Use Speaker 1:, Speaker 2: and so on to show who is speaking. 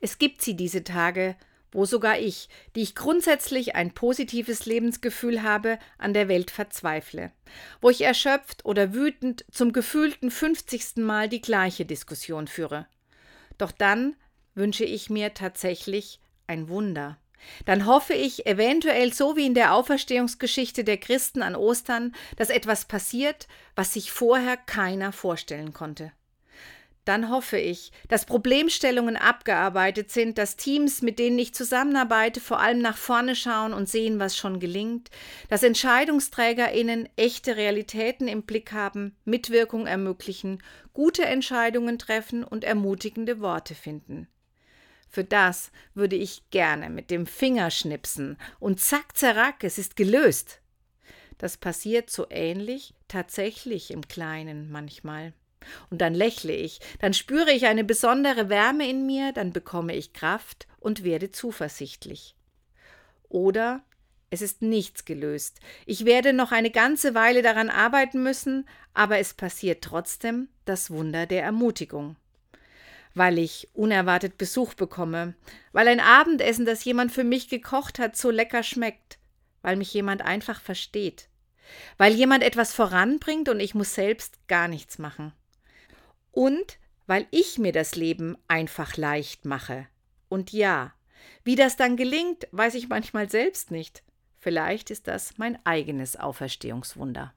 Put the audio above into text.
Speaker 1: Es gibt sie diese Tage, wo sogar ich, die ich grundsätzlich ein positives Lebensgefühl habe, an der Welt verzweifle, wo ich erschöpft oder wütend zum gefühlten fünfzigsten Mal die gleiche Diskussion führe. Doch dann wünsche ich mir tatsächlich ein Wunder. Dann hoffe ich, eventuell so wie in der Auferstehungsgeschichte der Christen an Ostern, dass etwas passiert, was sich vorher keiner vorstellen konnte dann hoffe ich, dass Problemstellungen abgearbeitet sind, dass Teams, mit denen ich zusammenarbeite, vor allem nach vorne schauen und sehen, was schon gelingt, dass Entscheidungsträgerinnen echte Realitäten im Blick haben, Mitwirkung ermöglichen, gute Entscheidungen treffen und ermutigende Worte finden. Für das würde ich gerne mit dem Finger schnipsen und zack, zerrack, es ist gelöst. Das passiert so ähnlich tatsächlich im Kleinen manchmal. Und dann lächle ich, dann spüre ich eine besondere Wärme in mir, dann bekomme ich Kraft und werde zuversichtlich. Oder es ist nichts gelöst. Ich werde noch eine ganze Weile daran arbeiten müssen, aber es passiert trotzdem das Wunder der Ermutigung. Weil ich unerwartet Besuch bekomme, weil ein Abendessen, das jemand für mich gekocht hat, so lecker schmeckt, weil mich jemand einfach versteht, weil jemand etwas voranbringt und ich muss selbst gar nichts machen und weil ich mir das Leben einfach leicht mache. Und ja, wie das dann gelingt, weiß ich manchmal selbst nicht. Vielleicht ist das mein eigenes Auferstehungswunder.